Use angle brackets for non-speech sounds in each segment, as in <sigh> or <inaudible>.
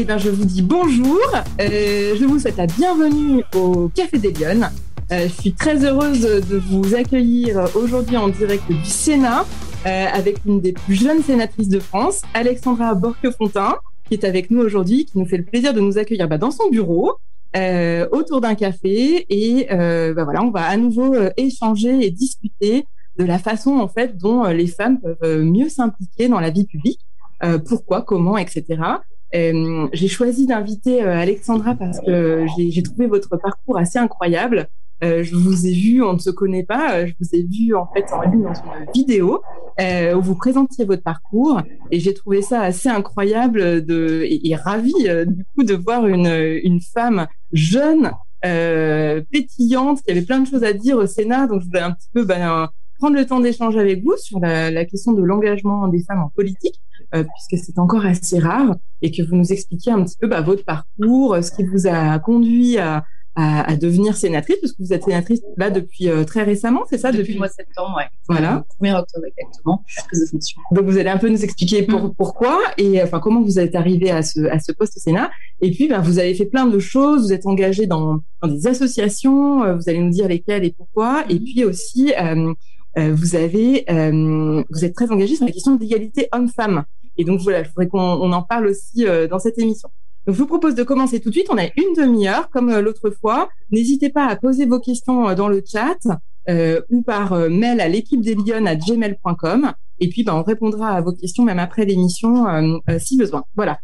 eh ben, je vous dis bonjour. Euh, je vous souhaite la bienvenue au Café des Lyonnes. Euh, je suis très heureuse de vous accueillir aujourd'hui en direct du Sénat euh, avec une des plus jeunes sénatrices de France, Alexandra Borquefontain, qui est avec nous aujourd'hui, qui nous fait le plaisir de nous accueillir bah, dans son bureau. Autour d'un café et bah, voilà, on va à nouveau échanger et discuter de la façon en fait dont les femmes peuvent mieux s'impliquer dans la vie publique, pourquoi, comment, etc. j'ai choisi d'inviter Alexandra parce que j'ai trouvé votre parcours assez incroyable. Euh, je vous ai vu, on ne se connaît pas, euh, je vous ai vu en fait en ligne dans une vidéo euh, où vous présentiez votre parcours et j'ai trouvé ça assez incroyable de, et, et ravie du coup de voir une, une femme jeune, pétillante, qui avait plein de choses à dire au Sénat. Donc je voulais un petit peu ben, prendre le temps d'échanger avec vous sur la, la question de l'engagement des femmes en politique. Puisque c'est encore assez rare, et que vous nous expliquiez un petit peu bah, votre parcours, ce qui vous a conduit à, à, devenir sénatrice, parce que vous êtes sénatrice là depuis euh, très récemment, c'est ça Depuis, le mois de septembre, ouais. Voilà. 1er octobre exactement, prise de fonction. Donc vous allez un peu nous expliquer pour, mm. pourquoi et enfin comment vous êtes arrivé à ce, à ce poste au Sénat. Et puis ben, vous avez fait plein de choses, vous êtes engagé dans, dans des associations, euh, vous allez nous dire lesquelles et pourquoi. Et mm. puis aussi, euh, euh, vous avez, euh, vous êtes très engagé sur la question d'égalité homme-femme. Et donc voilà, je voudrais qu'on on en parle aussi dans cette émission. Donc, je vous propose de commencer tout de suite. On a une demi-heure, comme euh, l'autre fois. N'hésitez pas à poser vos questions euh, dans le chat euh, ou par euh, mail à l'équipe des Lyon à gmail.com. Et puis, ben, on répondra à vos questions même après l'émission si besoin. Voilà.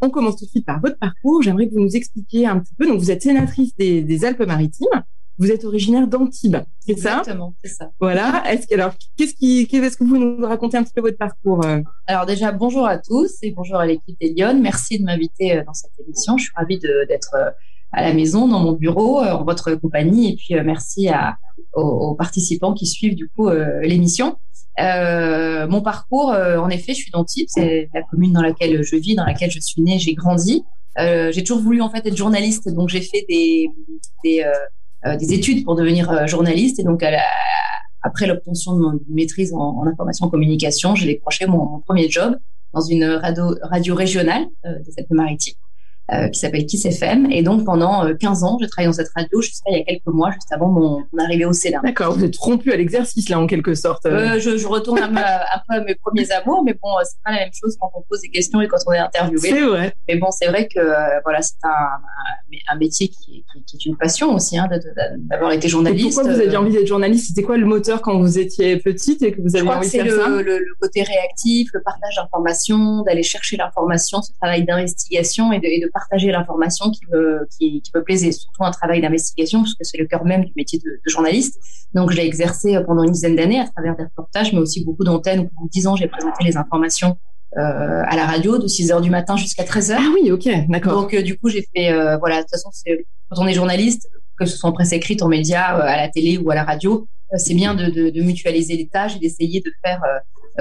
on commence tout de suite par votre parcours. J'aimerais que vous nous expliquiez un petit peu. Donc, vous êtes sénatrice des Alpes-Maritimes. Vous êtes originaire d'Antibes, c'est ça? Exactement, c'est ça. Voilà. Est-ce que alors qu'est-ce qui qu'est-ce que vous nous racontez un petit peu votre parcours euh? Alors déjà bonjour à tous et bonjour à l'équipe des Lyon. Merci de m'inviter euh, dans cette émission. Je suis ravie d'être euh, à la maison, dans mon bureau, en votre compagnie. Et puis merci à, aux, participants qui suivent du coup l'émission. Euh, mon parcours, en effet, je suis d'Antibes, c'est la commune dans laquelle je vis, dans laquelle je suis née, j'ai grandi. Euh, j'ai toujours voulu en fait être journaliste, donc j'ai fait des, des euh, des études pour devenir euh, journaliste. Et donc, après l'obtention de mon maîtrise en, en information communication, j'ai décroché mon, mon, premier job dans une radio, radio régionale euh, des Alpes-Maritimes. Euh, qui s'appelle Kiss FM. Et donc, pendant 15 euh, ans, j'ai travaillé dans cette radio jusqu'à il y a quelques mois, juste avant mon, arrivée au Sénat. D'accord, vous êtes rompu à l'exercice, là, en quelque sorte. Euh, je, je, retourne un, peu, à mes premiers amours, mais bon, c'est pas la même chose quand on pose des questions et quand on est interviewé. C'est vrai. Mais bon, c'est vrai que voilà, c'est un, un, métier qui, qui, qui, est une passion aussi, hein, d'avoir été journaliste. Et pourquoi vous aviez envie d'être journaliste? C'était quoi le moteur quand vous étiez petite et que vous avez envie de faire le, ça le, le côté réactif, le partage d'informations, d'aller chercher l'information, ce travail d'investigation et de, et de partager l'information qui me, qui, qui me plaisait, surtout un travail d'investigation, parce que c'est le cœur même du métier de, de journaliste. Donc, je l'ai exercé euh, pendant une dizaine d'années à travers des reportages, mais aussi beaucoup d'antennes. Pendant dix ans, j'ai présenté les informations euh, à la radio de 6 heures du matin jusqu'à 13 heures. Ah oui, ok, d'accord. Donc, euh, du coup, j'ai fait, euh, voilà, de toute façon, quand on est journaliste, que ce soit en presse écrite, en médias, euh, à la télé ou à la radio, c'est bien de, de, de, mutualiser les tâches et d'essayer de faire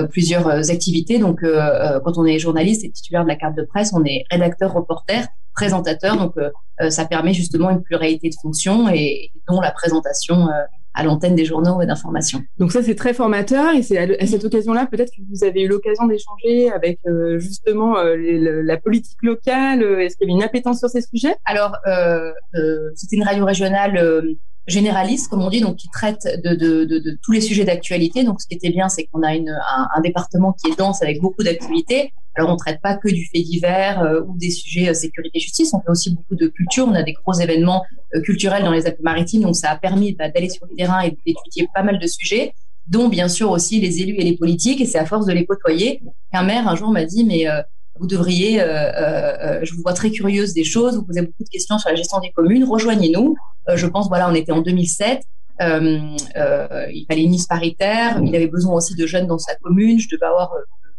plusieurs activités. Donc, quand on est journaliste et titulaire de la carte de presse, on est rédacteur, reporter présentateur. Donc, euh, euh, ça permet justement une pluralité de fonctions et, dont la présentation euh, à l'antenne des journaux et d'information. Donc ça, c'est très formateur et c'est à, cette occasion-là, peut-être que vous avez eu l'occasion d'échanger avec justement la politique locale. Est-ce qu'il y avait une appétence sur ces sujets? Alors, euh, euh, c'était une radio régionale généraliste, comme on dit, donc qui traite de, tous les sujets d'actualité. Donc, ce qui était bien, c'est qu'on a un, département qui est dense avec beaucoup d'activités. Alors, on traite pas que du fait divers euh, ou des sujets euh, sécurité-justice. On fait aussi beaucoup de culture. On a des gros événements euh, culturels dans les Alpes-Maritimes. Donc, ça a permis bah, d'aller sur le terrain et d'étudier pas mal de sujets dont bien sûr aussi les élus et les politiques. Et c'est à force de les côtoyer qu'un maire un jour m'a dit, mais euh, vous devriez, euh, euh, je vous vois très curieuse des choses, vous posez beaucoup de questions sur la gestion des communes, rejoignez-nous. Euh, je pense, voilà, on était en 2007. Euh, euh, il fallait une liste paritaire. Il avait besoin aussi de jeunes dans sa commune. Je devais avoir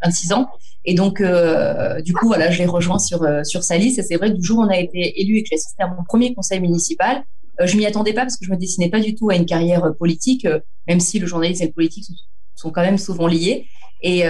26 ans. Et donc, euh, du coup, voilà, je l'ai rejoint sur, sur sa liste. Et c'est vrai que du jour où on a été élu et que j'ai assisté à mon premier conseil municipal, euh, je m'y attendais pas parce que je me dessinais pas du tout à une carrière politique, même si le journalisme et le politique sont, quand même souvent liés. Et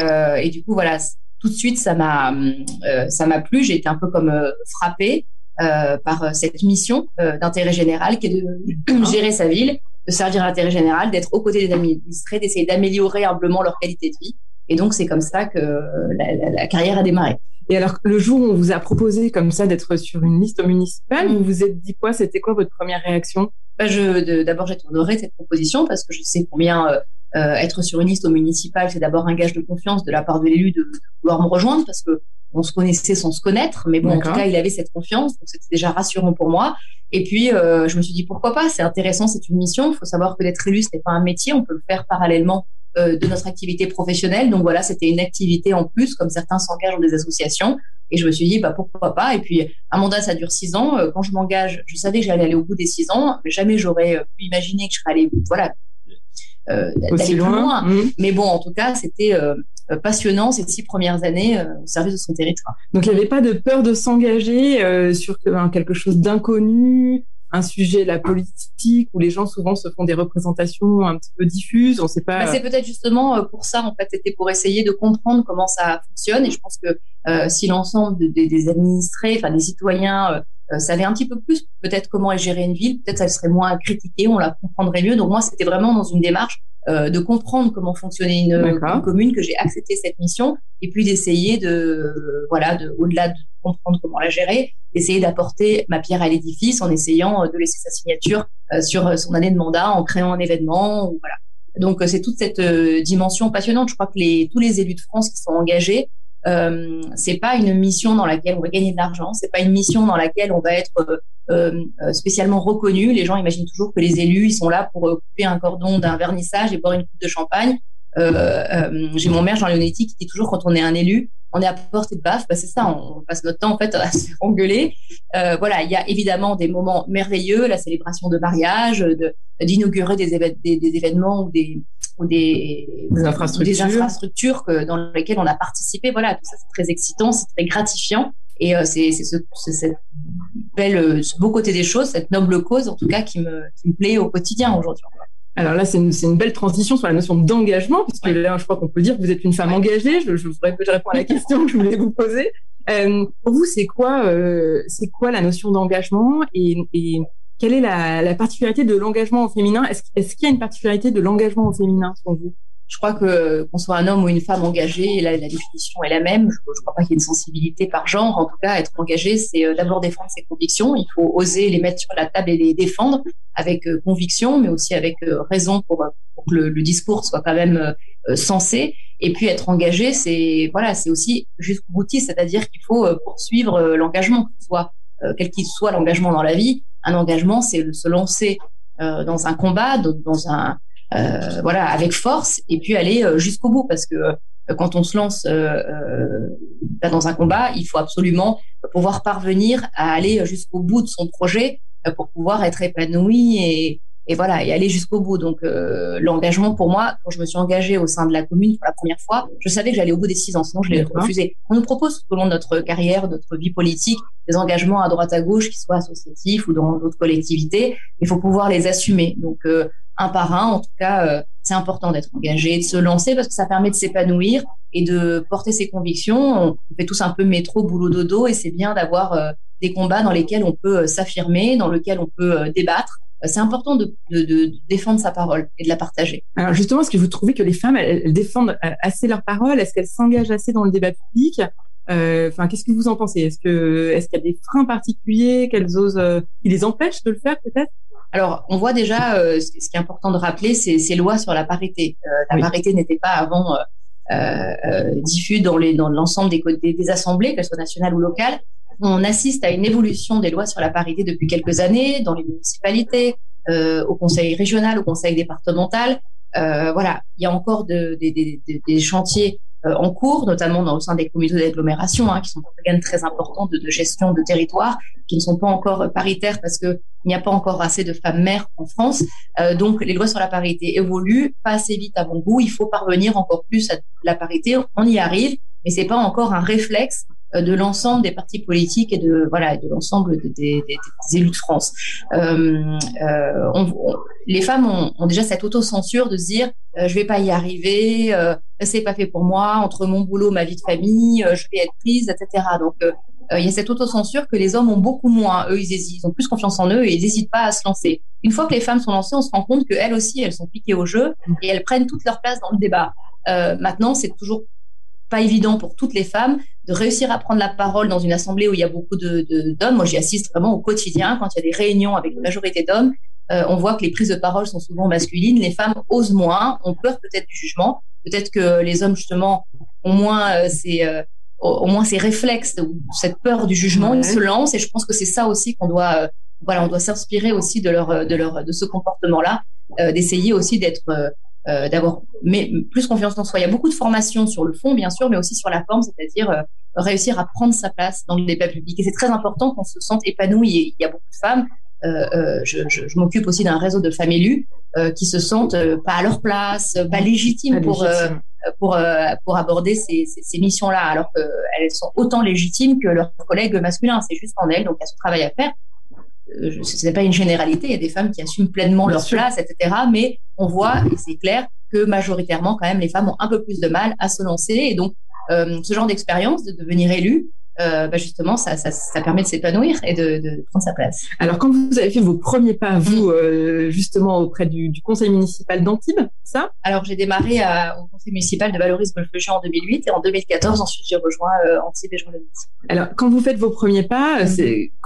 du coup, voilà, tout de suite, ça m'a euh, ça m'a plu. J'ai été un peu comme euh, frappée euh, par cette mission d'intérêt général qui est de <clears throat> gérer sa ville, de servir l'intérêt général, d'être aux côtés des administrés, d'essayer d'améliorer humblement leur qualité de vie. Et donc, c'est comme ça que la, carrière a démarré. Et alors, le jour où on vous a proposé comme ça d'être sur une liste municipale, vous vous êtes dit quoi? C'était quoi votre première réaction? Bah, je, D'abord, j'ai honorée cette proposition parce que je sais combien euh, être sur une liste au municipal, c'est d'abord un gage de confiance de la part de l'élu de, de, vouloir me rejoindre parce que on se connaissait sans se connaître, mais bon, en tout cas, il avait cette confiance, donc c'était déjà rassurant pour moi. Et puis, euh, je me suis dit pourquoi pas, c'est intéressant, c'est une mission. Il faut savoir que d'être élu, ce n'est pas un métier, on peut le faire parallèlement euh, de notre activité professionnelle. Donc voilà, c'était une activité en plus, comme certains s'engagent dans des associations. Et je me suis dit, bah pourquoi pas. Et puis, un mandat, ça dure six ans. Euh, quand je m'engage, je savais que j'allais aller au bout des six ans. Mais jamais j'aurais euh, pu imaginer que je serais allée, voilà, d'aller plus loin. Mmh. Mais bon, en tout cas, c'était euh, passionnant ces six premières années euh, au service de son territoire. Donc, il n'y avait pas de peur de s'engager sur quelque chose d'inconnu, un sujet, la politique, où les gens souvent se font des représentations un petit peu diffuses. On sait pas. Bah, c'est peut-être justement pour ça, en fait, c'était pour essayer de comprendre comment ça fonctionne. Et je pense que si l'ensemble des administrés, enfin des citoyens euh, savait un petit peu plus peut-être comment est gérée une ville, peut-être elle serait moins critiquée, on la comprendrait mieux. Donc moi, c'était vraiment dans une démarche euh, de comprendre comment fonctionnait une, commune que j'ai accepté cette mission et puis d'essayer de voilà de au-delà de comprendre comment la gérer, d'essayer d'apporter ma pierre à l'édifice en essayant de laisser sa signature euh, sur son année de mandat en créant un événement ou voilà. Donc c'est toute cette dimension passionnante. Je crois que les, tous les élus de France qui sont engagés euh, c'est pas une mission dans laquelle on va gagner de l'argent, c'est pas une mission dans laquelle on va être euh, euh, spécialement reconnu. Les gens imaginent toujours que les élus ils sont là pour euh, couper un cordon d'un vernissage et boire une coupe de champagne. J'ai mon maire Jean Leonetti qui dit toujours quand on est un élu, on est à portée de baffe. Bah, c'est ça, on passe notre temps en fait à <laughs> se engueuler. voilà, il y a évidemment des moments merveilleux, la célébration de mariage, d'inaugurer des, événements ou des ou des, infrastructures, des infrastructures que, dans lesquelles on a participé. Voilà, tout ça c'est très excitant, c'est très gratifiant. Et euh, c'est ce, cette belle, euh, ce beau côté des choses, cette noble cause en tout cas qui me, qui me plaît au quotidien aujourd'hui. Alors là, c'est une, une, belle transition sur la notion d'engagement, puisque là, je crois qu'on peut dire que vous êtes une femme engagée. Je, je, voudrais je réponds à la <laughs> question que je voulais vous poser. Euh, pour vous, c'est quoi, euh, c'est quoi la notion d'engagement et, et quelle est la, la particularité de l'engagement au féminin? Est-ce est qu'il y a une particularité de l'engagement au féminin pour vous? Je crois que qu'on soit un homme ou une femme engagée, la, la définition est la même. Je ne crois pas qu'il y ait une sensibilité par genre. En tout cas, être engagé, c'est euh, d'abord défendre ses convictions. Il faut oser les mettre sur la table et les défendre avec euh, conviction, mais aussi avec euh, raison pour, pour que le, le, discours soit quand même sensé. Et puis être engagé, c'est voilà, c'est aussi jusqu'au boutiste, c'est-à-dire qu'il faut poursuivre l'engagement, soit quel qu'il soit l'engagement dans la vie, un engagement, c'est se lancer euh, dans un combat, dans un euh, voilà avec force, et puis aller euh, jusqu'au bout, parce que quand on se lance dans un combat, il faut absolument pouvoir parvenir à aller jusqu'au bout de son projet pour pouvoir être épanoui et, et voilà et aller jusqu'au bout. Donc euh, l'engagement pour moi, quand je me suis engagée au sein de la commune pour la première fois, je savais que j'allais au bout des six ans, sinon je l'ai refusé. On nous propose tout au long de notre carrière, de notre vie politique, des engagements à droite à gauche, qui soient associatifs ou dans d'autres collectivités. Il faut pouvoir les assumer. Donc euh, un par un, en tout cas, euh, c'est important d'être engagé, de se lancer parce que ça permet de s'épanouir et de porter ses convictions. On fait tous un peu métro, boulot, dodo, et c'est bien d'avoir des combats dans lesquels on peut s'affirmer, dans lesquels on peut débattre euh, c'est important de, de, de, défendre sa parole et de la partager. Alors justement, est-ce que vous trouvez que les femmes, elles, défendent euh, assez leur parole? Est-ce qu'elles s'engagent assez dans le débat public? Euh, Enfin, qu'est-ce que vous en pensez? Est-ce que est-ce qu'il y a des freins particuliers qu'elles osent, euh, qui les empêchent de le faire peut-être? Alors, on voit déjà, euh, ce qui est important de rappeler, c'est ces lois sur la parité. la parité n'était pas avant euh, diffuse dans les dans l'ensemble des, des, des assemblées, qu'elles soient nationales ou locales on assiste à une évolution des lois sur la parité depuis quelques années dans les municipalités, euh, au conseil régional, au conseil départemental. Euh, voilà, il y a encore de, des chantiers euh, en cours, notamment dans, au sein des communautés d'agglomération, hein, qui sont des organes très importants de, de, gestion de territoire, qui ne sont pas encore paritaires parce que il n'y a pas encore assez de femmes mères en France. Euh, donc, les lois sur la parité évoluent, pas assez vite à bon goût. Il faut parvenir encore plus à la parité. On y arrive, mais c'est pas encore un réflexe euh, de l'ensemble des partis politiques et de voilà de l'ensemble des, des, des, élus de France. Euh, euh, on, les femmes ont, ont, déjà cette autocensure de se dire euh, je vais pas y arriver, euh, c'est pas fait pour moi, entre mon boulot, ma vie de famille, je vais être prise, etc. Donc il y a cette autocensure que les hommes ont beaucoup moins. Eux, ils hésitent, ils ont plus confiance en eux et ils n'hésitent pas à se lancer. Une fois que les femmes sont lancées, on se rend compte qu'elles aussi, elles sont piquées au jeu et elles prennent toute leur place dans le débat. maintenant, c'est toujours pas évident pour toutes les femmes de réussir à prendre la parole dans une assemblée où il y a beaucoup de, d'hommes. Moi, j'y assiste vraiment au quotidien quand il y a des réunions avec une majorité d'hommes. Euh, on voit que les prises de parole sont souvent masculines. Les femmes osent moins, ont peur peut-être du jugement. Peut-être que les hommes justement ont moins euh, ces euh, au moins ces réflexes ou cette peur du jugement. Ils se lancent et je pense que c'est ça aussi qu'on doit voilà on doit s'inspirer aussi de leur de leur de ce comportement là, d'essayer aussi d'être euh, d'avoir mais plus confiance en soi. Il y a beaucoup de formations sur le fond, bien sûr, mais aussi sur la forme, c'est-à-dire euh, réussir à prendre sa place dans le débat public. Et c'est très important qu'on se sente épanoui. Et il y a beaucoup de femmes. Euh, je, je, je m'occupe aussi d'un réseau de femmes élues qui se sentent pas à leur place, pas légitimes pour pour pour aborder ces, ces, ces missions-là, alors qu'elles sont autant légitimes que leurs collègues masculins. C'est juste en elles, donc il y a ce travail à faire. Euh, ce n'est pas une généralité, il y a des femmes qui assument pleinement leur place, etc. Mais on voit, et c'est clair, que majoritairement, quand même, les femmes ont un peu plus de mal à se lancer. Et donc, euh, ce genre d'expérience de devenir élue, euh, bah justement, ça, ça, ça, permet de s'épanouir et de, de, prendre sa place. Alors, quand vous avez fait vos premiers pas, vous, mm. euh, justement, auprès du, du, conseil municipal d'Antibes, ça? Alors, j'ai démarré à, au conseil municipal de Valoris Golfe en 2008 et en 2014, ensuite, j'ai rejoint euh, Antibes et Jean Alors, quand vous faites vos premiers pas, mm.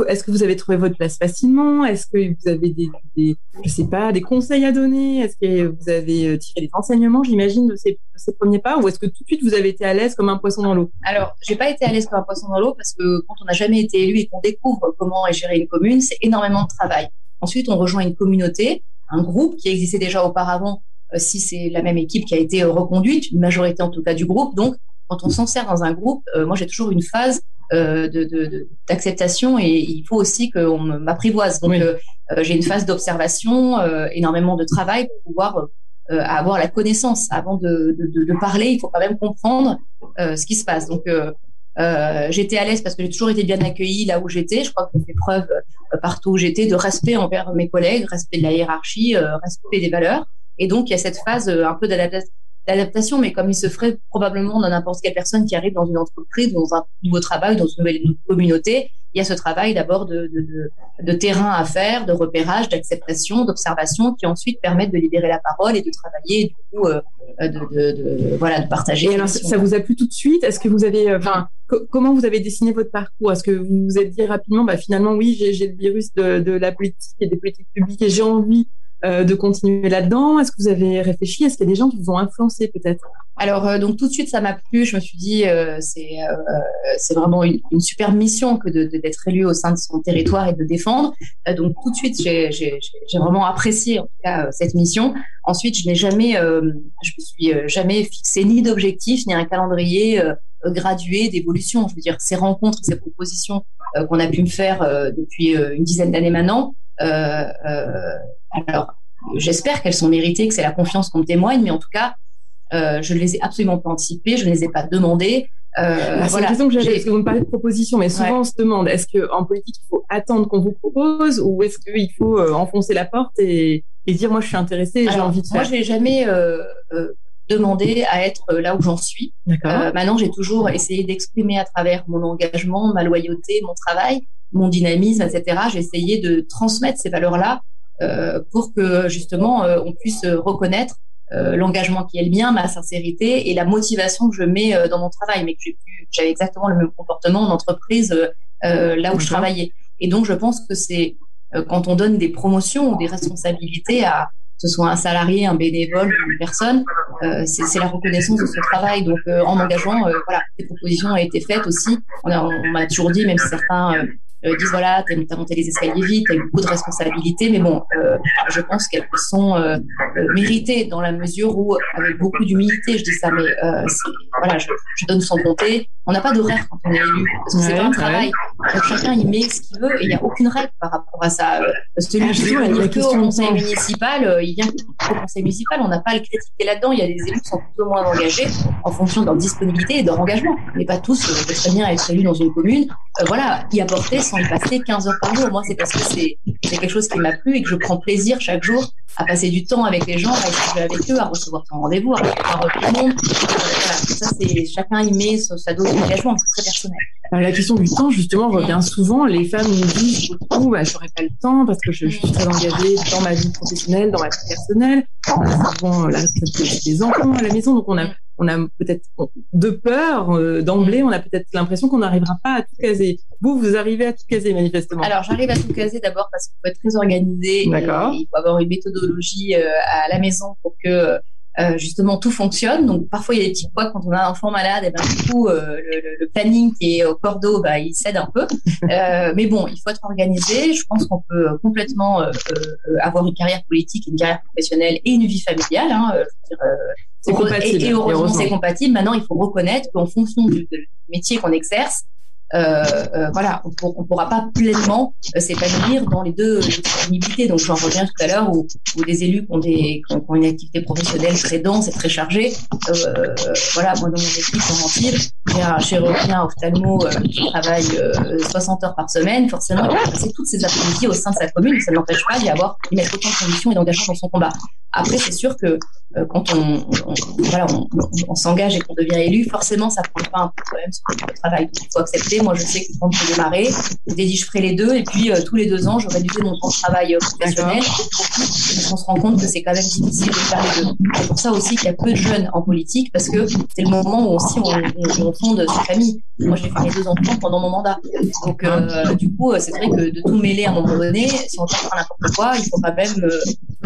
est-ce que vous avez trouvé votre place facilement? Est-ce que vous avez des, des, je sais pas, des conseils à donner? Est-ce que vous avez tiré des enseignements, j'imagine, de ces, de ces premiers pas? Ou est-ce que tout de suite, vous avez été à l'aise comme un poisson dans l'eau? Alors, j'ai pas été à l'aise comme un poisson dans l'eau parce que quand on n'a jamais été élu et qu'on découvre comment est gérée une commune, c'est énormément de travail. Ensuite, on rejoint une communauté, un groupe qui existait déjà auparavant, euh, si c'est la même équipe qui a été euh, reconduite, une majorité en tout cas du groupe. Donc, quand on s'en sert dans un groupe, euh, moi j'ai toujours une phase d'acceptation et il faut aussi qu'on m'apprivoise. Donc, j'ai une phase d'observation, énormément de travail pour pouvoir avoir la connaissance. Avant de, de, parler, il faut quand même comprendre ce qui se passe. Donc, euh, j'étais à l'aise parce que j'ai toujours été bien accueillie là où j'étais. Je crois que j'ai fait preuve euh, partout où j'étais de respect envers mes collègues, respect de la hiérarchie, euh, respect des valeurs. Et donc, il y a cette phase un peu d'adaptation, mais comme il se ferait probablement dans n'importe quelle personne qui arrive dans une entreprise, dans un nouveau travail, dans une nouvelle communauté, il y a ce travail d'abord de, de, de, de, terrain à faire, de repérage, d'acceptation, d'observation, qui ensuite permettent de libérer la parole et de travailler, du coup, euh, de, de, voilà, de partager. Et alors, ça vous a plu tout de suite? Est-ce que vous avez, enfin, comment vous avez dessiné votre parcours? Est-ce que vous vous êtes dit rapidement, bah finalement, oui, j'ai le virus de, de la politique et des politiques publiques et j'ai envie euh, de continuer là-dedans? Est-ce que vous avez réfléchi? Est-ce qu'il y a des gens qui vous ont influencé peut-être? Alors euh, donc tout de suite ça m'a plu. Je me suis dit euh, c'est vraiment une, une, super mission que d'être élu au sein de son territoire et de défendre. donc tout de suite j'ai vraiment apprécié en tout cas cette mission. Ensuite je n'ai jamais je me suis jamais fixé ni d'objectif ni un calendrier gradué d'évolution. Je veux dire ces rencontres, ces propositions qu'on a pu me faire depuis une dizaine d'années maintenant. Euh, alors, j'espère qu'elles sont méritées, que c'est la confiance qu'on me témoigne, mais en tout cas, euh, je ne les ai absolument pas anticipées, je ne les ai pas demandées. Euh, bah, c'est une question que j'avais, parce que vous me parlez de propositions, mais souvent on se demande, est-ce qu'en politique, il faut attendre qu'on vous propose ou est-ce qu'il faut euh, enfoncer la porte et, et, dire, moi, je suis intéressée, j'ai envie de faire? Moi, je n'ai jamais euh, euh, demandé à être là où j'en suis. Euh, maintenant, j'ai toujours essayé d'exprimer à travers mon engagement, ma loyauté, mon travail, mon dynamisme, etc. J'ai essayé de transmettre ces valeurs-là euh, pour que justement euh, on puisse reconnaître euh, l'engagement qui est le mien, ma sincérité et la motivation que je mets dans mon travail, mais que j'avais exactement le même comportement en entreprise là où je travaillais. Et donc je pense que c'est quand on donne des promotions ou des responsabilités à que ce soit un salarié, un bénévole ou une personne, euh, c'est la reconnaissance de son travail. Donc, euh, en engageant, euh, voilà, des propositions ont été faites aussi. On m'a toujours dit, même si certains euh, disent voilà, tu as monté les escaliers vite, tu as eu beaucoup de responsabilités, mais bon, euh, je pense qu'elles sont euh, méritées dans la mesure où, avec beaucoup d'humilité, je dis ça, mais voilà, je, je, donne sans bonté. On n'a pas règle quand on est élu, parce que c'est pas un travail. Chacun il met ce qu'il veut et il n'y a aucune règle par rapport à ça. Celui qui veut venir que au conseil municipal, il vient au conseil municipal, on n'a pas à le critiquer là-dedans. Il y a des élus qui sont plus ou moins engagés en fonction de leur disponibilité et de leur engagement. N'est pas tous très bien être élus dans une commune, voilà, y apporter y passer 15 heures par jour. Moi, c'est parce que c'est quelque chose qui m'a plu et que je prends plaisir chaque jour à passer du temps avec les gens, à échanger avec eux, à recevoir son rendez-vous, à recevoir tout. Voilà, ça, chacun y met sa dose d'engagement, c'est très personnel. la question du temps, justement, revient souvent. Les femmes nous disent beaucoup, bah, j'aurais pas le temps parce que je, suis très engagée dans ma vie professionnelle, dans ma vie personnelle. On a souvent la des enfants à la maison, donc on a on a peut-être de peur d'emblée, on a peut-être l'impression qu'on n'arrivera pas à tout caser. Vous, vous arrivez à tout caser manifestement. Alors j'arrive à tout caser d'abord parce qu'il faut être très organisé. D'accord. Il faut avoir une méthodologie à la maison pour que euh, justement tout fonctionne. Donc parfois il y a des petits poids quand on a un enfant malade, et ben du coup euh, le, le, planning qui est au cordeau, bah, il cède un peu. <laughs> Euh, mais bon, il faut être organisé. Je pense qu'on peut complètement euh, euh, avoir une carrière politique, une carrière professionnelle et une vie familiale. Hein, c'est compatible. Et, et heureusement, c'est compatible. Maintenant, il faut reconnaître qu'en fonction du, du métier qu'on exerce, euh, euh, voilà, on, ne pourra pas pleinement euh, s'épanouir dans les deux disponibilités. Donc j'en reviens tout à l'heure où, où, des élus qui ont, des, qui ont, une activité professionnelle très dense et très chargée. Voilà, moi dans mon équipe en Antibes, j'ai un chirurgien ophtalmo qui travaille 60 heures par semaine. Forcément, il va passer toutes ses après-midi au sein de sa commune. Ça ne l'empêche pas d'y avoir, d'y mettre autant de conditions et d'engagement dans son combat. Après, c'est sûr que quand on, voilà, on, on s'engage et qu'on devient élu, forcément, ça prend pas un peu quand même sur le travail. Donc, il faut accepter moi, je sais que quand je démarrer, je dit, je ferai les deux. Et puis, euh, tous les deux ans, je réduisais mon temps de travail euh, professionnel. on se rend compte que c'est quand même difficile de faire les deux. C'est pour ça aussi qu'il y a peu de jeunes en politique, parce que c'est le moment où aussi on, on, fonde sa famille. Moi, j'ai fait mes deux enfants pendant mon mandat. Donc, euh, du coup, c'est vrai que de tout mêler à un moment donné, si on faire n'importe quoi, il faut quand même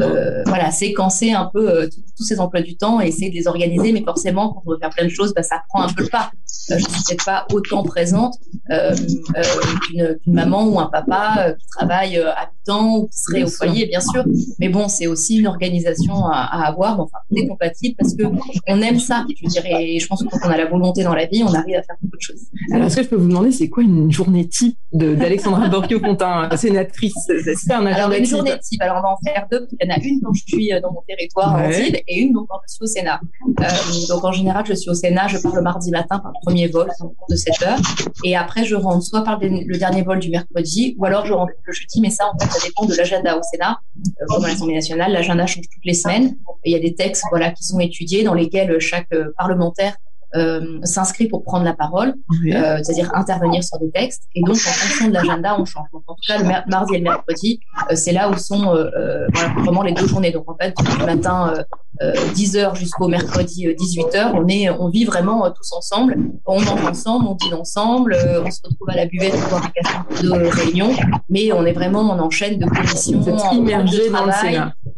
euh, voilà, séquencer un peu tous ces emplois du temps et essayer de les organiser. Mais forcément, quand on veut faire plein de choses, bah, ça prend un peu le pas. je ne suis peut-être pas autant présente euh, euh, qu'une maman ou un papa euh, qui travaille à temps ou qui serait au foyer, bien sûr. Mais bon, c'est aussi une organisation à, à avoir. enfin, on est compatible parce que on aime ça. Je dirais, et je pense que quand on a la volonté dans la vie, on arrive à faire beaucoup de choses. Alors, est-ce que je peux vous demander, c'est quoi une journée type d'Alexandra <laughs> Borchio-Fontin, sénatrice C'est un agenda Alors, une journée type. Alors, on va en faire deux. Il y en a une quand je suis dans mon territoire ouais. et une donc quand je suis au Sénat. Euh, donc, en général, je suis au Sénat. Je pars le mardi matin par premier vol, en cours de 7 heures. Et après, je rentre soit par le dernier vol du mercredi, ou alors je rentre le jeudi. Mais ça, en fait, ça dépend de l'agenda au Sénat. Euh, comme à l'Assemblée nationale, l'agenda change toutes les semaines. il y a des textes, voilà, qui sont étudiés dans lesquels chaque euh, parlementaire euh, s'inscrit pour prendre la parole, euh, c'est-à-dire intervenir sur des textes. Et donc, en fonction de l'agenda, on change. Donc, en tout cas, le mardi et le mercredi, euh, c'est là où sont euh, euh, voilà, vraiment les deux journées. Donc, en fait, du matin 10h jusqu'au mercredi 18h, on est, on vit vraiment tous ensemble. On mange ensemble, on dîne ensemble, on se retrouve à la buvette pour un de réunion, mais on est vraiment, on enchaîne de commissions, immergé dans le.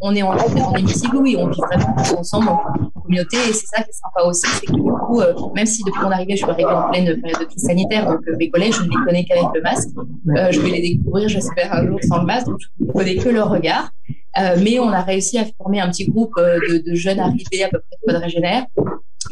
On est en, en hémicycle, oui, on vit vraiment tous ensemble en communauté. Et c'est ça qui est sympa aussi, c'est que du coup, euh, même si depuis mon arrivée, je suis arrivée en pleine période de crise sanitaire, donc euh, mes collègues, je ne les connais qu'avec le masque. Euh, je vais les découvrir, j'espère, un jour sans le masque, donc je ne connais que leur regard. mais on a réussi à former un petit groupe de, de jeunes arrivés à peu près quadragénaires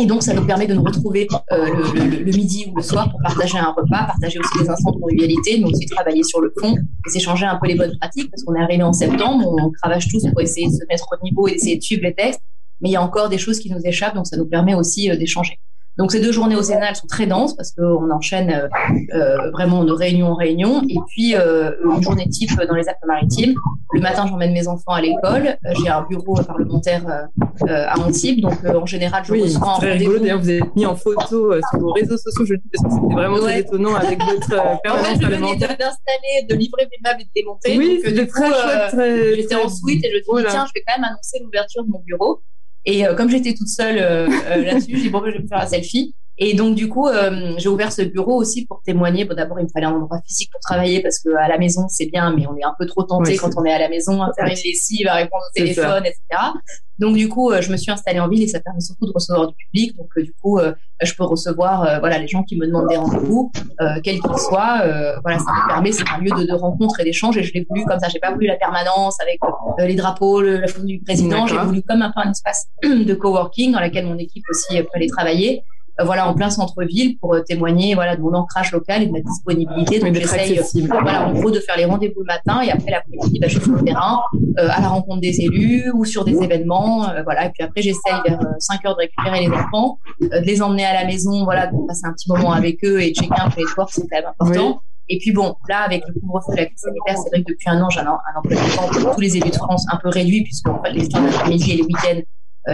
et donc, ça nous permet de nous retrouver le, le, le, midi ou le soir pour partager un repas, partager aussi des instants de convivialité, mais aussi travailler sur le fond et s'échanger un peu les bonnes pratiques, parce qu'on est arrivé en septembre, on cravache tous pour essayer de se mettre au niveau et d'essayer de suivre les textes, mais il y a encore des choses qui nous échappent, donc ça nous permet aussi d'échanger. Donc ces deux journées au Sénat, elles sont très denses parce qu'on enchaîne euh, euh, vraiment de réunion en réunion. Et puis euh, une journée type dans les Alpes-Maritimes. Le matin, j'emmène mes enfants à l'école. J'ai un bureau parlementaire à Antibes. Donc en général, je oui, reçois très rigolo. D'ailleurs, vous êtes mis en photo sur vos réseaux sociaux. Je dis parce que c'était vraiment très étonnant avec votre permanence <laughs> en fait, parlementaire. d'installer, de livrer mes meubles et de démonter. Oui, c'était très chouette. J'étais en suite et je dit, tiens, je vais quand même annoncer l'ouverture de mon bureau. Et euh, comme j'étais toute seule euh, euh, là-dessus, j'ai dit bon, ben, je vais me faire un selfie. Et donc du coup, j'ai ouvert ce bureau aussi pour témoigner. Bon, d'abord, il me fallait un endroit physique pour travailler parce que à la maison c'est bien, mais on est un peu trop tenté quand on est à la maison, à faire les lessives, à répondre au téléphone, etc. Donc du coup, je me suis installée en ville et ça permet surtout de recevoir du public. Donc du coup, je peux recevoir voilà les gens qui me demandent des rendez-vous, quels qu'ils soient. voilà, ça me permet, c'est un lieu de, de rencontre et d'échange. Et je l'ai voulu comme ça. J'ai pas voulu la permanence avec les drapeaux, le, la photo du président. J'ai voulu comme un peu un espace <clears throat> de coworking dans laquelle mon équipe aussi peut aller travailler. Euh, voilà, en plein centre-ville pour euh, témoigner voilà de mon ancrage local et de ma disponibilité. Donc j'essaye, voilà, en gros, de faire les rendez-vous le matin et après l'après-midi, bah, je suis sur le terrain euh, à la rencontre des élus ou sur des événements, voilà. Et puis après, j'essaye vers 5 heures de récupérer les enfants, de les emmener à la maison, voilà, de passer un petit moment avec eux et checker un peu les sports, c'est quand même important. Et puis bon, là, avec le couvre-feu de la crise sanitaire, c'est vrai que depuis un an, j'ai un, un emploi de temps pour tous les élus de France un peu réduit, puisque en fait, les temps d'après-midi et les week-ends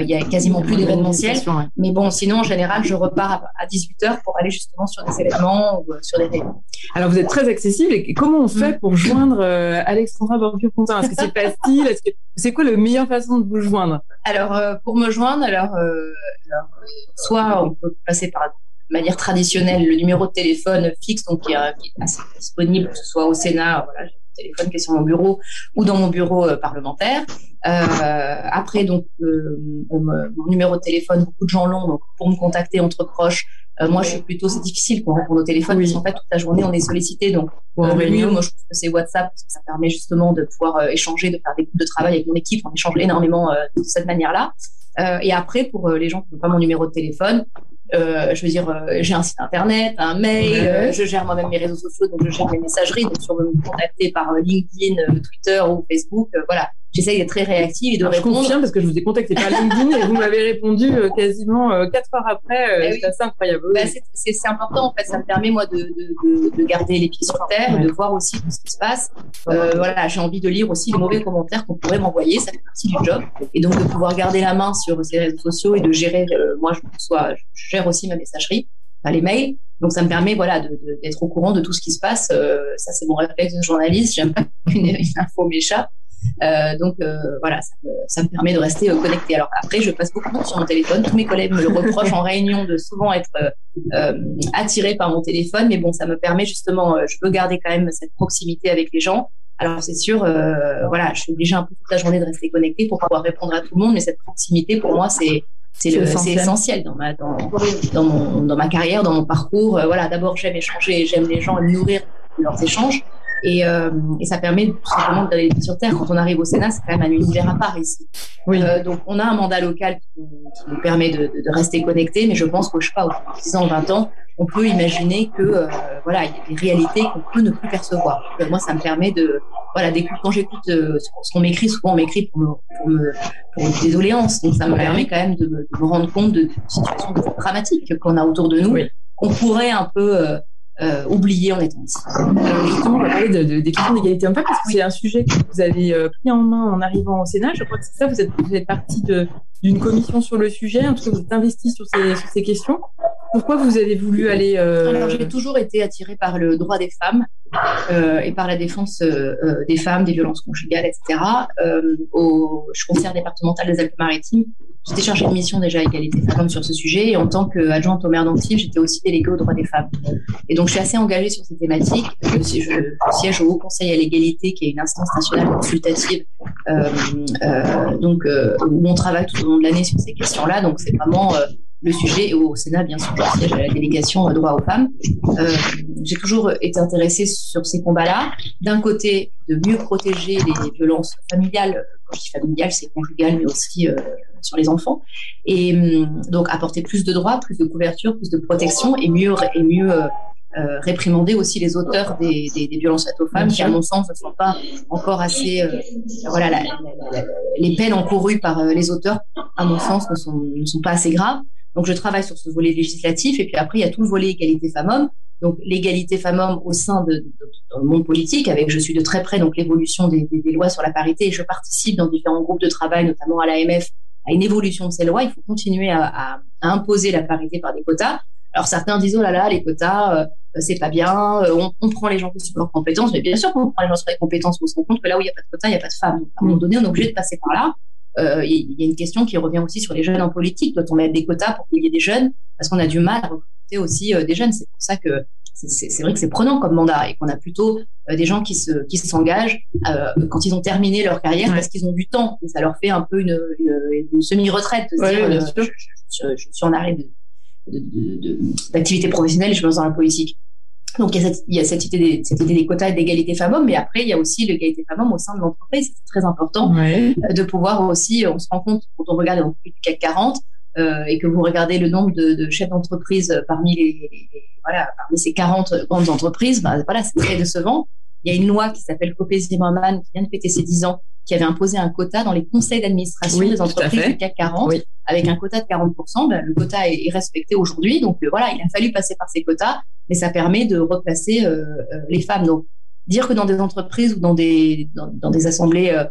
il y a quasiment plus d'événementiel. Mais bon, sinon, en général, je repars à 18h pour aller justement sur des événements ou sur des réunions. Alors, vous êtes très accessible. Et comment on fait mm. pour joindre Alexandra Borbier-Pontin Est-ce que c'est facile? Est-ce que c'est quoi la meilleure façon de vous joindre? Alors, pour me joindre, alors, soit on peut passer par de manière traditionnelle le numéro de téléphone fixe, donc qui est, assez disponible, que ce soit au Sénat, voilà, téléphone qui est sur mon bureau ou dans mon bureau euh, parlementaire. Euh, après, donc, euh, mon numéro de téléphone, beaucoup de gens l'ont, donc pour me contacter entre proches, moi, je suis plutôt, c'est difficile qu'on réponde au téléphone, parce qu'en fait, toute la journée, on est sollicité. Donc, le mieux, moi, je trouve que c'est WhatsApp, parce que ça permet justement de pouvoir échanger, de faire des groupes de travail avec mon équipe. On échange énormément de cette manière-là. et après, pour les gens qui n'ont pas mon numéro de téléphone, je veux dire, euh, j'ai un site internet, un mail, euh, je gère moi-même mes réseaux sociaux, donc je gère mes messageries. Donc, si on veut me contacter par LinkedIn, Twitter ou Facebook, voilà, j'essaye d'être très réactive et de répondre. Je confirme parce que je vous ai contacté par LinkedIn et vous m'avez répondu euh, quasiment euh, quatre heures après. Euh, eh c'est assez incroyable. Bah, c'est important en fait. Ça me permet moi de, de, de, garder les pieds sur terre, de voir aussi ce qui se passe. voilà, j'ai envie de lire aussi les mauvais commentaires qu'on pourrait m'envoyer. Ça fait partie du job et donc de pouvoir garder la main sur ces réseaux sociaux et de gérer. moi, je, soit, je gère aussi ma messagerie, pas les mails. Donc ça me permet voilà d'être au courant de tout ce qui se passe. ça c'est mon réflexe de journaliste. J'aime pas <laughs> qu'une info m'échappe. Euh, donc euh, voilà, ça me, permet de rester euh, connecté. Alors après, je passe beaucoup de temps sur mon téléphone. Tous mes collègues me le reprochent en réunion de souvent être attirés par mon téléphone, mais bon, ça me permet justement, je peux garder quand même cette proximité avec les gens. Alors c'est sûr, voilà, je suis obligée un peu toute la journée de rester connectée pour pouvoir répondre à tout le monde, mais cette proximité pour moi c'est c'est essentiel. essentiel dans ma dans, dans, mon, dans ma carrière, dans mon parcours. voilà, d'abord j'aime échanger, j'aime les gens, nourrir leurs échanges. Et, euh, et ça permet tout simplement d'aller sur terre. Quand on arrive au Sénat, c'est quand même un univers à part ici. Oui. Euh, donc on a un mandat local qui, qui nous permet de, de, rester connecté, mais je pense qu'au je sais pas, au 10 ans, 20 ans, on peut imaginer que euh, voilà, il y a des réalités qu'on peut ne plus percevoir. moi, ça me permet de voilà, quand j'écoute euh, ce qu'on m'écrit, souvent on m'écrit pour, me, pour, me, pour des doléances. Donc ça me permet quand même de, de, me rendre compte de, situations dramatiques qu'on a autour de nous, oui. qu'on pourrait un peu euh, euh, oublié en étant ici. Alors justement, on va parler de, de, des questions d'égalité homme-femme parce que c'est un sujet que vous avez euh, pris en main en arrivant au Sénat. Je crois que c'est ça, vous êtes, vous êtes partie d'une commission sur le sujet, en tout cas vous êtes investi sur ces, sur ces questions. Pourquoi vous avez voulu aller euh... Alors j'ai toujours été attirée par le droit des femmes euh, et par la défense euh, euh, des femmes, des violences conjugales, etc. Au, je suis conseillère départementale des Alpes-Maritimes. J'étais chargée de mission déjà égalité femmes sur ce sujet et en tant qu'adjointe au maire d'Antibes, j'étais aussi déléguée aux droits des femmes. Et donc je suis assez engagée sur ces thématiques. Je siège au Haut Conseil à l'égalité, qui est une instance nationale consultative, donc où on travaille tout au long de l'année sur ces questions-là. Donc c'est vraiment le sujet au Sénat, bien sûr, je siège à la délégation droit aux femmes. Euh, j'ai toujours été intéressée sur ces combats-là. D'un côté, de mieux protéger les violences familiales. Quand je dis familiales, c'est conjugal, mais aussi euh, sur les enfants. Et hum, donc apporter plus de droits, plus de couverture, plus de protection et mieux et mieux euh, réprimander aussi les auteurs des, des, des, violences faites aux femmes, qui à mon sens ne sont pas encore assez, voilà, les peines encourues par les auteurs, à mon sens, ne sont pas assez graves. Donc, je travaille sur ce volet législatif. Et puis après, il y a tout le volet égalité femmes-hommes. Donc, l'égalité femmes-hommes au sein de, de, dans le monde politique, avec je suis de très près donc l'évolution des, des, des, lois sur la parité et je participe dans différents groupes de travail, notamment à l'AMF, à une évolution de ces lois. Il faut continuer à, à, à, imposer la parité par des quotas. Alors certains disent oh là là, les quotas, euh, c'est pas bien, euh, on, on, prend les gens sur leurs compétences, mais bien sûr qu'on prend les gens sur les compétences, on se rend compte que là où il n'y a pas de quotas, il n'y a pas de femmes. Donc, à un moment donné, on est obligé de passer par là. Euh, il y a une question qui revient aussi sur les jeunes en politique. Doit-on mettre des quotas pour qu'il y ait des jeunes? Parce qu'on a du mal à recruter aussi euh, des jeunes. C'est pour ça que c'est vrai que c'est prenant comme mandat et qu'on a plutôt euh, des gens qui se qui s'engagent euh, quand ils ont terminé leur carrière ouais. parce qu'ils ont du temps et ça leur fait un peu une, une, une semi-retraite de ouais, dire je, je, je, je, suis en arrêt d'activité professionnelle et je me lance dans la politique. Donc il y a cette, il y a cette idée, des, cette idée des quotas d'égalité femmes-hommes, mais après il y a aussi l'égalité femmes-hommes au sein de l'entreprise. C'est très important. Euh, de pouvoir aussi, on se rend compte quand on regarde plus du CAC 40 euh, et que vous regardez le nombre de, de chefs d'entreprise parmi les, les, voilà parmi ces 40 grandes entreprises, ben, voilà c'est très décevant. Il y a une loi qui s'appelle Copé-Zimmermann qui vient de fêter ses 10 ans, qui avait imposé un quota dans les conseils d'administration oui, des entreprises du CAC 40, oui. avec un quota de 40%. Ben, le quota est, est respecté aujourd'hui, donc euh, voilà, il a fallu passer par ces quotas, mais ça permet de replacer euh, euh, les femmes. Donc, dire que dans des entreprises ou dans des dans, dans des assemblées, euh,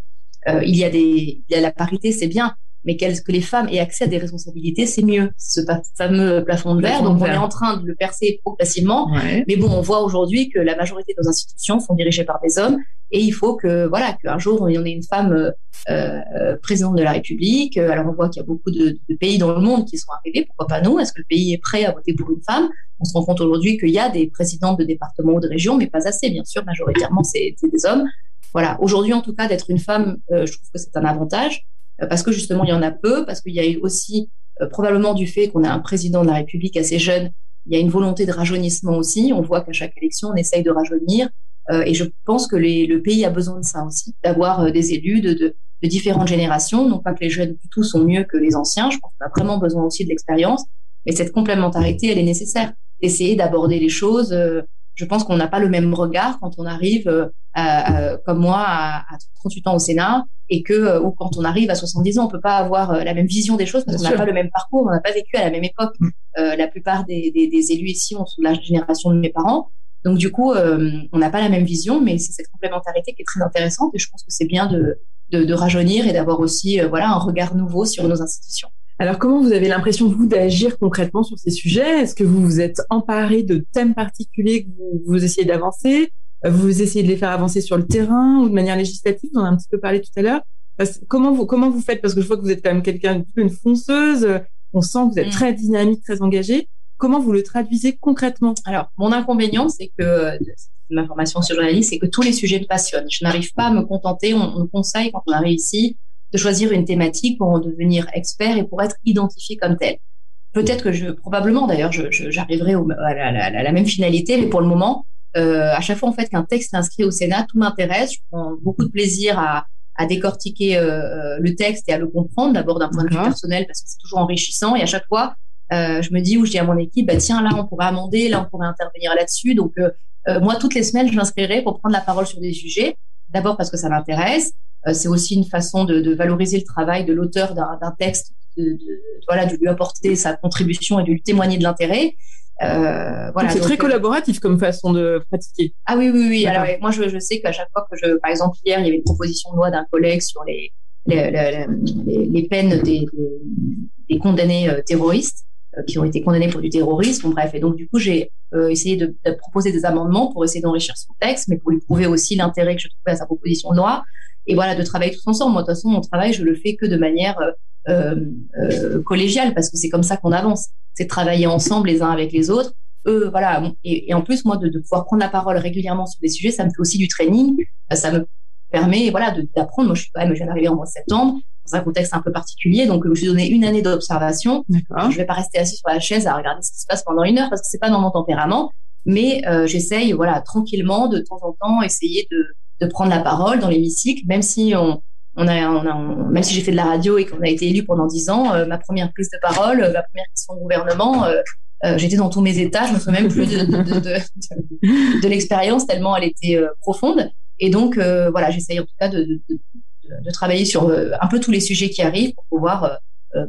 euh, il y a des il y a la parité, c'est bien. Mais que les femmes aient accès à des responsabilités, c'est mieux. Ce fameux plafond de verre, donc on est en train de le percer progressivement. Mais bon, on voit aujourd'hui que la majorité de nos institutions sont dirigées par des hommes, et il faut que voilà qu'un jour on ait une femme euh, euh, présidente de la République. Alors on voit qu'il y a beaucoup de, de, pays dans le monde qui sont arrivés. Pourquoi pas nous? Est-ce que le pays est prêt à voter pour une femme? On se rend compte aujourd'hui qu'il y a des présidents de départements ou de régions, mais pas assez, bien sûr. Majoritairement, c'est des hommes. Voilà. Aujourd'hui, en tout cas, d'être une femme, euh, je trouve que c'est un avantage. Euh, parce que justement il y en a peu, parce qu'il y a eu aussi euh, probablement du fait qu'on a un président de la République assez jeune, il y a une volonté de rajeunissement aussi. On voit qu'à chaque élection, on essaye de rajeunir. Euh, et je pense que le pays a besoin de ça aussi, d'avoir des élus de, différentes générations. Non pas que les jeunes du tout sont mieux que les anciens. Je pense qu'on a vraiment besoin aussi de l'expérience. Mais cette complémentarité, elle est nécessaire. Essayer d'aborder les choses je pense qu'on n'a pas le même regard quand on arrive, euh, à, comme moi, à, à, 38 ans au Sénat, et que euh, ou quand on arrive à 70 ans, on peut pas avoir euh, la même vision des choses parce qu'on n'a pas le même parcours, on n'a pas vécu à la même époque. Mm. la plupart des, des, des, élus ici ont la génération de mes parents, donc du coup, on n'a pas la même vision, mais c'est cette complémentarité qui est très intéressante, et je pense que c'est bien de, de, de rajeunir et d'avoir aussi, voilà, un regard nouveau sur nos institutions. Alors, comment vous avez l'impression, vous, d'agir concrètement sur ces sujets? Est-ce que vous vous êtes emparé de thèmes particuliers que vous, vous essayez d'avancer? Vous essayez de les faire avancer sur le terrain ou de manière législative? On en a un petit peu parlé tout à l'heure. Comment vous, comment vous faites? Parce que je vois que vous êtes quand même quelqu'un une fonceuse. On sent que vous êtes mm. très dynamique, très engagé. Comment vous le traduisez concrètement? Alors, mon inconvénient, c'est que ma formation sur journaliste, c'est que tous les sujets me passionnent. Je n'arrive pas à me contenter. On, on conseille quand on arrive ici de choisir une thématique pour en devenir expert et pour être identifié comme tel. Peut-être que je, probablement d'ailleurs, j'arriverai à, la, même finalité, mais pour le moment, euh, à chaque fois en fait qu'un texte est inscrit au Sénat, tout m'intéresse. Je prends beaucoup de plaisir à, à décortiquer euh, euh, le texte et à le comprendre, d'abord d'un point de vue personnel parce que c'est toujours enrichissant. Et à chaque fois, euh, je me dis où je dis à mon équipe, bah tiens là on pourrait amender, là on pourrait intervenir là-dessus. Donc moi toutes les semaines je m'inscrirai pour prendre la parole sur des sujets. D'abord parce que ça m'intéresse, c'est aussi une façon de, de, valoriser le travail de l'auteur d'un texte, de, de, voilà, de lui apporter sa contribution et de lui témoigner de l'intérêt. Euh, voilà, c'est très euh, collaboratif comme façon de pratiquer. Ah oui, oui, oui. Alors, moi, je, je sais qu'à chaque fois que je, par exemple, hier, il y avait une proposition de loi d'un collègue sur les, les, les, les peines des, des, condamnés euh, terroristes qui ont été condamnés pour du terrorisme. Bref, et donc du coup, j'ai essayé de, de, proposer des amendements pour essayer d'enrichir son texte, mais pour lui prouver aussi l'intérêt que je trouvais à sa proposition de loi et voilà de travailler tous ensemble. Moi, de toute façon, mon travail, je le fais que de manière euh, euh, euh collégiale parce que c'est comme ça qu'on avance. C'est travailler ensemble les uns avec les autres. Eux, voilà. Et, et en plus, moi, de, de, pouvoir prendre la parole régulièrement sur des sujets, ça me fait aussi du training. Ça me permet, voilà, d'apprendre. Moi, je suis quand même, je viens d'arriver en mois de septembre dans un contexte un peu particulier. Donc, je me suis donné une année d'observation. Je vais pas rester assis sur la chaise à regarder ce qui se passe pendant une heure parce que c'est pas dans mon tempérament. Mais euh, j'essaye, voilà, tranquillement, de temps en temps, essayer de, de prendre la parole dans l'hémicycle, même si on, on a, on a même si j'ai fait de la radio et qu'on a été élu pendant dix ans, euh, ma première prise de parole, euh, ma première question au gouvernement, euh, j'étais dans tous mes états, je me souviens même plus de, de, de, de l'expérience tellement elle était profonde. Et donc voilà, j'essaye en tout cas de, travailler sur un peu tous les sujets qui arrivent pour pouvoir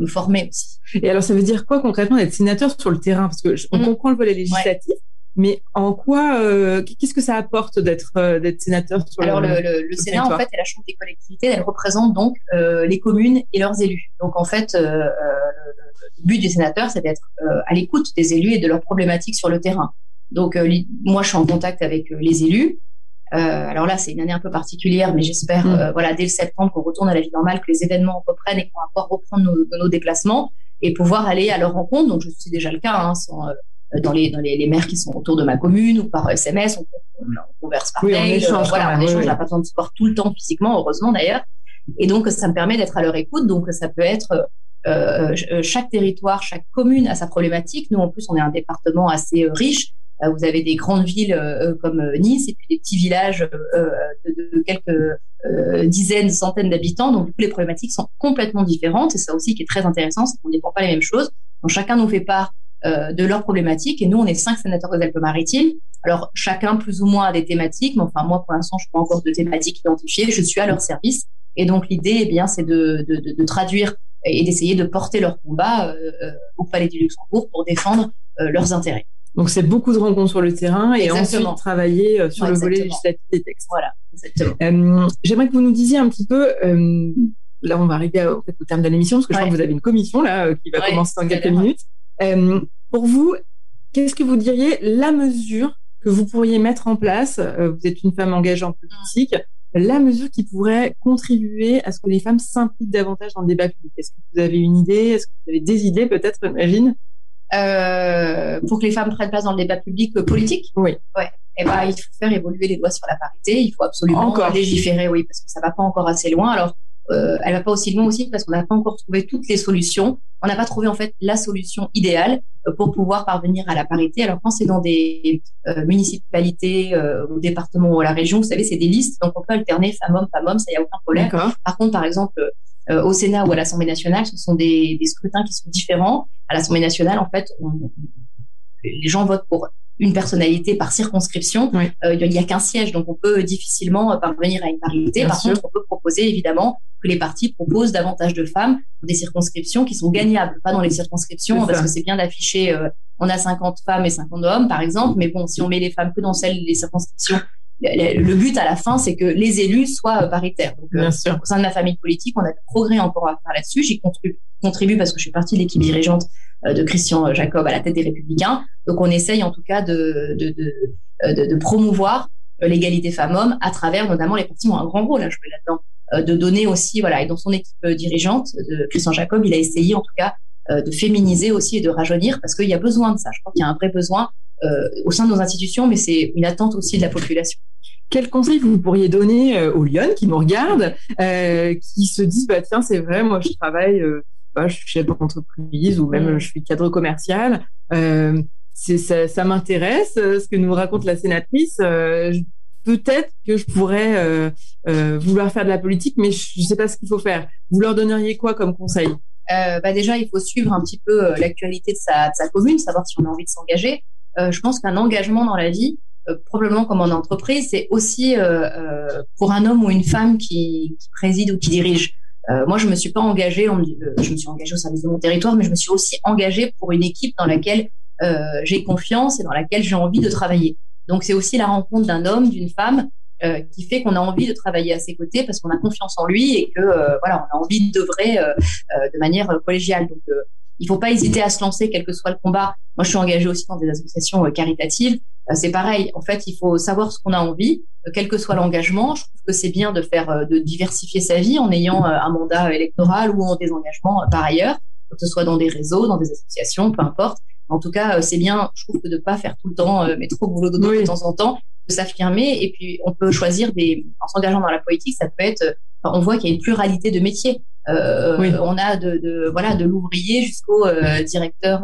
me former aussi. Et alors, ça veut dire quoi concrètement d'être sénateur sur le terrain? Parce que on mmh. comprend le volet législatif, mais en quoi, euh, qu'est-ce que ça apporte d'être euh, d'être sénateur sur Alors le, le, le Sénat en fait est la chambre des collectivités, elle représente donc euh, les communes et leurs élus. Donc en fait, euh, euh le but du sénateur, c'est d'être à l'écoute des élus et de leurs problématiques sur le terrain. Donc moi, je suis en contact avec les élus. alors là, c'est une année un peu particulière, mais j'espère, mm. voilà, dès le septembre, qu'on retourne à la vie normale, que les événements reprennent et qu'on va pouvoir reprendre nos, nos, déplacements et pouvoir aller à leur rencontre. Donc je suis déjà le cas, hein, sans, euh, dans les, dans les, les, maires qui sont autour de ma commune ou par SMS, on, on, on converse par oui, On échange, voilà, on échange, oui. n'a pas besoin de se voir tout le temps physiquement, heureusement d'ailleurs. Et donc, ça me permet d'être à leur écoute. Donc, ça peut être euh, euh chaque territoire, chaque commune a sa problématique. Nous, en plus, on est un département assez euh, riche. Euh, vous avez des grandes villes comme Nice et puis des petits villages de, quelques dizaines, centaines d'habitants. Donc, du coup, les problématiques sont complètement différentes. C'est ça aussi qui est très intéressant, c'est qu'on ne dépend pas les mêmes choses. Donc, chacun nous fait part euh, de leurs problématiques. Et nous, on est cinq sénateurs des Alpes-Maritimes. Alors, chacun plus ou moins a des thématiques, mais enfin, moi, pour l'instant, je n'ai pas encore de thématiques identifiées. Je suis à leur service. Et donc, l'idée, eh bien, c'est de, de, de, traduire et d'essayer de porter leur combat euh, euh, au Palais du Luxembourg pour défendre euh, leurs intérêts. Donc, c'est beaucoup de rencontres sur le terrain et exactement. ensuite travailler sur ouais, le volet législatif des textes. Voilà, exactement. J'aimerais que vous nous disiez un petit peu là, on va arriver au, au terme de l'émission parce que je crois que vous avez une commission là qui va commencer dans quelques minutes. Pour vous, qu'est-ce que vous diriez la mesure que vous pourriez mettre en place Vous êtes une femme engagée en politique la mesure qui pourrait contribuer à ce que les femmes s'impliquent davantage dans le débat public? Est-ce que vous avez une idée? Est-ce que vous avez des idées peut-être, Imagine euh, pour que les femmes prennent place dans le débat public euh, politique? Oui. Ouais. Eh ben, il faut faire évoluer les lois sur la parité. Il faut absolument encore. légiférer, oui, parce que ça va pas encore assez loin. Alors, euh, elle va pas aussi loin aussi parce qu'on n'a pas encore trouvé toutes les solutions. On n'a pas trouvé en fait la solution idéale euh, pour pouvoir parvenir à la parité. Alors quand c'est dans des euh, municipalités, euh, au département ou à la région, vous savez, c'est des listes, donc on peut alterner femme-homme, femme-homme, ça y a aucun problème. Par contre, par exemple, au Sénat ou à l'Assemblée nationale, ce sont des, des, scrutins qui sont différents. À l'Assemblée nationale, en fait, on, les gens votent pour une personnalité par circonscription. Euh, il n'y a qu'un siège, donc on peut difficilement parvenir à une parité. par contre, on peut proposer évidemment que les partis proposent davantage de femmes pour des circonscriptions qui sont gagnables, pas dans les circonscriptions, parce que c'est bien d'afficher euh, on a 50 femmes et 50 hommes, par exemple, mais bon, si on met les femmes que dans celles des circonscriptions le but à la fin, c'est que les élus soient euh, paritaires. Donc, Bien sûr. au sein de ma famille politique, on a des progrès encore à faire là-dessus. J'y contribue, contribue parce que je suis partie de l'équipe dirigeante de Christian Jacob à la tête des Républicains. Donc, on essaye en tout cas de, de, de, de promouvoir l'égalité femmes-hommes à travers notamment les partis ont un grand rôle à jouer là-dedans euh, de donner aussi, voilà, et dans son équipe euh, dirigeante, de Christian Jacob, il a essayé en tout cas euh, de féminiser aussi et de rajeunir parce qu'il y a besoin de ça. Je crois qu'il y a un vrai besoin au sein de nos institutions, mais c'est une attente aussi de la population. Quel conseil vous pourriez donner aux Lyon qui nous regardent, qui se disent bah tiens c'est vrai moi je travaille, bah, je suis chef d'entreprise ou même mmh. je suis cadre commercial, ça, ça m'intéresse ce que nous raconte la sénatrice peut-être que je pourrais euh, euh, vouloir faire de la politique, mais je ne sais pas ce qu'il faut faire. Vous leur donneriez quoi comme conseil? Euh, bah déjà, il faut suivre un petit peu euh, l'actualité de sa, de sa commune, savoir si on a envie de s'engager. Euh, je pense qu'un engagement dans la vie, euh, probablement comme en entreprise, c'est aussi pour un homme ou une femme qui, qui préside ou qui dirige. Moi, je me suis pas engagée, dit, je me suis engagée au service de mon territoire, mais je me suis aussi engagée pour une équipe dans laquelle j'ai confiance et dans laquelle j'ai envie de travailler. Donc c'est aussi la rencontre d'un homme, d'une femme euh, qui fait qu'on a envie de travailler à ses côtés parce qu'on a confiance en lui et que euh, voilà, on a envie d'œuvrer euh, euh de manière collégiale. Donc euh, il faut pas hésiter à se lancer quel que soit le combat. Moi je suis engagée aussi dans des associations caritatives. C'est pareil, en fait, il faut savoir ce qu'on a envie, quel que soit l'engagement. Je trouve que c'est bien de faire de diversifier sa vie en ayant un mandat électoral ou en des engagements par ailleurs, que ce soit dans des réseaux, dans des associations, peu importe. En tout cas, c'est bien, je trouve que de pas faire tout le temps, mais trop boulot de, de temps en temps, de s'affirmer. Et puis, on peut choisir des, en s'engageant dans la politique, ça peut être, on voit qu'il y a une pluralité de métiers. Euh, On a de, de, voilà, de l'ouvrier jusqu'au euh, directeur.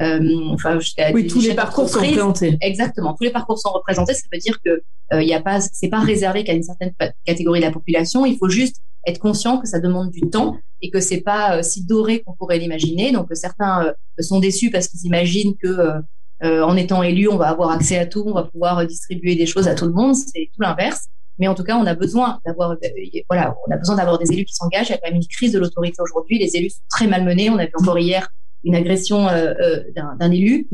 Euh, euh oui, tous les parcours sont représentés. Exactement, tous les parcours sont représentés. Ça veut dire que euh, il y a pas, c'est pas réservé qu'à une certaine catégorie de la population. Il faut juste être conscient que ça demande du temps et que c'est pas si doré qu'on pourrait l'imaginer. Donc certains sont déçus parce qu'ils imaginent que euh, en étant élu, on va avoir accès à tout, on va pouvoir distribuer des choses à tout le monde. C'est tout l'inverse. Mais en tout cas, on a besoin d'avoir, euh, voilà, on a besoin d'avoir des élus qui s'engagent. Il y a quand même une crise de l'autorité aujourd'hui. Les élus sont très malmenés. On a vu encore hier une agression euh, d'un élu.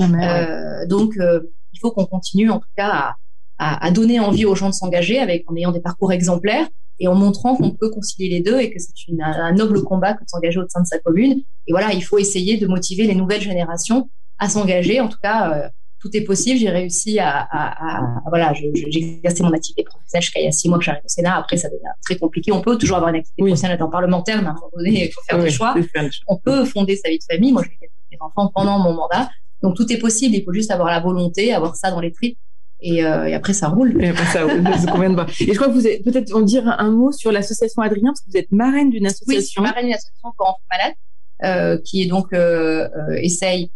donc, il faut qu'on continue, en tout cas, à, à, donner envie aux gens de s'engager avec en ayant des parcours exemplaires et en montrant qu'on peut concilier les deux et que c'est un noble combat que de s'engager au sein de sa commune. Et voilà, il faut essayer de motiver les nouvelles générations à s'engager. En tout cas, euh, tout est possible. J'ai réussi à, à, à, voilà, j'ai exercé mon activité professionnelle jusqu'à il y a six mois que j'arrive au Sénat. Après, ça devient très compliqué. On peut toujours avoir une activité professionnelle en parlementaire, mais à un moment donné, il faut faire des choix. On peut fonder sa vie de famille. Moi, j'ai fait des enfants pendant mon mandat. Donc, tout est possible. Il faut juste avoir la volonté, avoir ça dans les tripes. Et, euh, et après, ça roule. Et après, ça roule. Et je crois que vous êtes peut-être en dire un mot sur l'association Adrien, parce que vous êtes marraine d'une association. Oui, je suis marraine d'une association pour enfants malades, euh, qui est donc euh, euh essaye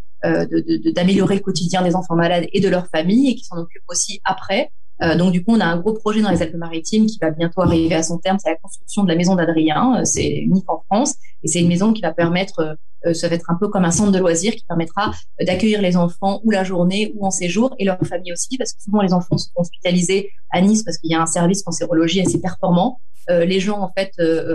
d'améliorer le quotidien des enfants malades et de leurs familles et qui s'en occupe aussi après. Euh, donc du coup, on a un gros projet dans les Alpes-Maritimes qui va bientôt arriver à son terme. C'est la construction de la maison d'Adrien. Euh, c'est unique en France et c'est une maison qui va permettre, ça va être un peu comme un centre de loisirs qui permettra d'accueillir les enfants ou la journée ou en séjour et leurs familles aussi parce que souvent les enfants sont hospitalisés à Nice parce qu'il y a un service cancérologie assez performant. Les gens en fait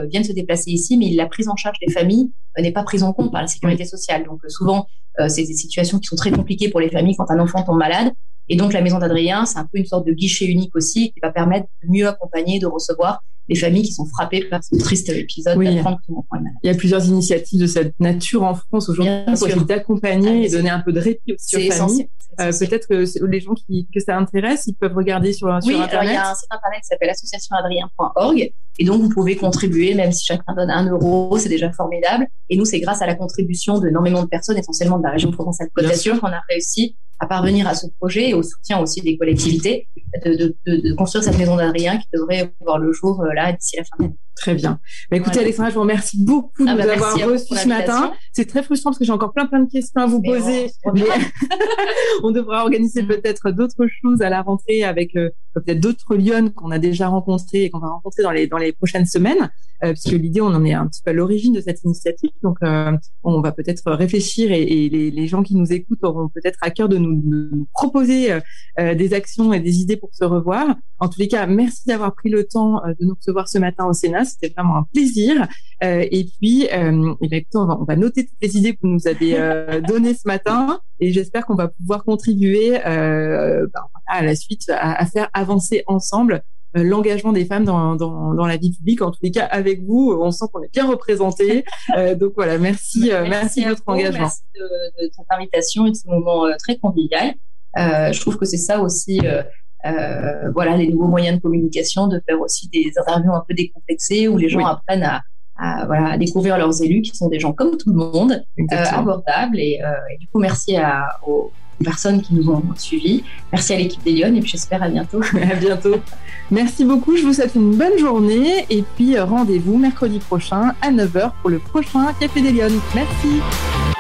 viennent se déplacer ici, mais la prise en charge des familles n'est pas prise en compte par la sécurité sociale. Donc souvent euh, c'est des situations qui sont très compliquées pour les familles quand un enfant tombe malade. Et donc, la maison d'Adrien, c'est un peu une sorte de guichet unique aussi qui va permettre de mieux accompagner, de recevoir les familles qui sont frappées par ce triste épisode que est malade. Il y a plusieurs initiatives de cette nature en France aujourd'hui pour essayer d'accompagner et donner un peu de répit aussi aux familles. Euh, peut-être que les gens qui, que ça intéresse, ils peuvent regarder sur, sur Internet. Oui, il y a un site internet qui s'appelle associationadrien.org et donc vous pouvez contribuer, même si chacun donne un euro, c'est déjà formidable. Et nous, c'est grâce à la contribution d'énormément de personnes, essentiellement de la région Provence-Alpes-Côte d'Azur, qu'on a réussi à parvenir à ce projet et au soutien aussi des collectivités de, construire cette maison d'Adrien qui devrait voir le jour euh, là d'ici la fin de l'année. Très bien. Bah, écoutez, Alexandra, je vous remercie beaucoup de ah, nous bah, avoir reçus ce matin. C'est très frustrant parce que j'ai encore plein plein de questions à vous poser. mais <laughs> on devra organiser mm. peut-être d'autres choses à la rentrée avec euh, peut-être d'autres Lyonnes qu'on a déjà rencontrés et qu'on va rencontrer dans les dans les prochaines semaines, euh, puisque l'idée on en est un petit peu à l'origine de cette initiative. Donc euh, on va peut-être réfléchir et, et les, les, gens qui nous écoutent auront peut-être à cœur de nous, de nous proposer des actions et des idées pour se revoir. En tous les cas, merci d'avoir pris le temps de nous recevoir ce matin au Sénat. C'était vraiment un plaisir. et puis, euh, et bien, on, va, on va noter toutes les idées que vous nous avez <laughs> données ce matin et j'espère qu'on va pouvoir contribuer euh, bah, à la suite à, à faire avancer ensemble euh, l'engagement des femmes dans, dans, dans, la vie publique. En tous les cas, avec vous, on sent qu'on est bien représenté. <laughs> Euh, donc voilà, merci, euh, merci, de votre engagement. Merci de, de, cette invitation et de ce moment très convivial. je trouve que c'est ça aussi. Voilà les nouveaux moyens de communication, de faire aussi des interviews un peu décomplexées où les gens apprennent à, à, voilà, à découvrir leurs élus qui sont des gens comme tout le monde, abordables. Et, et, du coup, merci à, aux, personnes qui nous ont suivis. Merci à l'équipe des Lyon et puis j'espère à bientôt. <laughs> à bientôt. Merci beaucoup, je vous souhaite une bonne journée et puis euh, rendez-vous mercredi prochain à 9h pour le prochain Café des Lyon. Merci.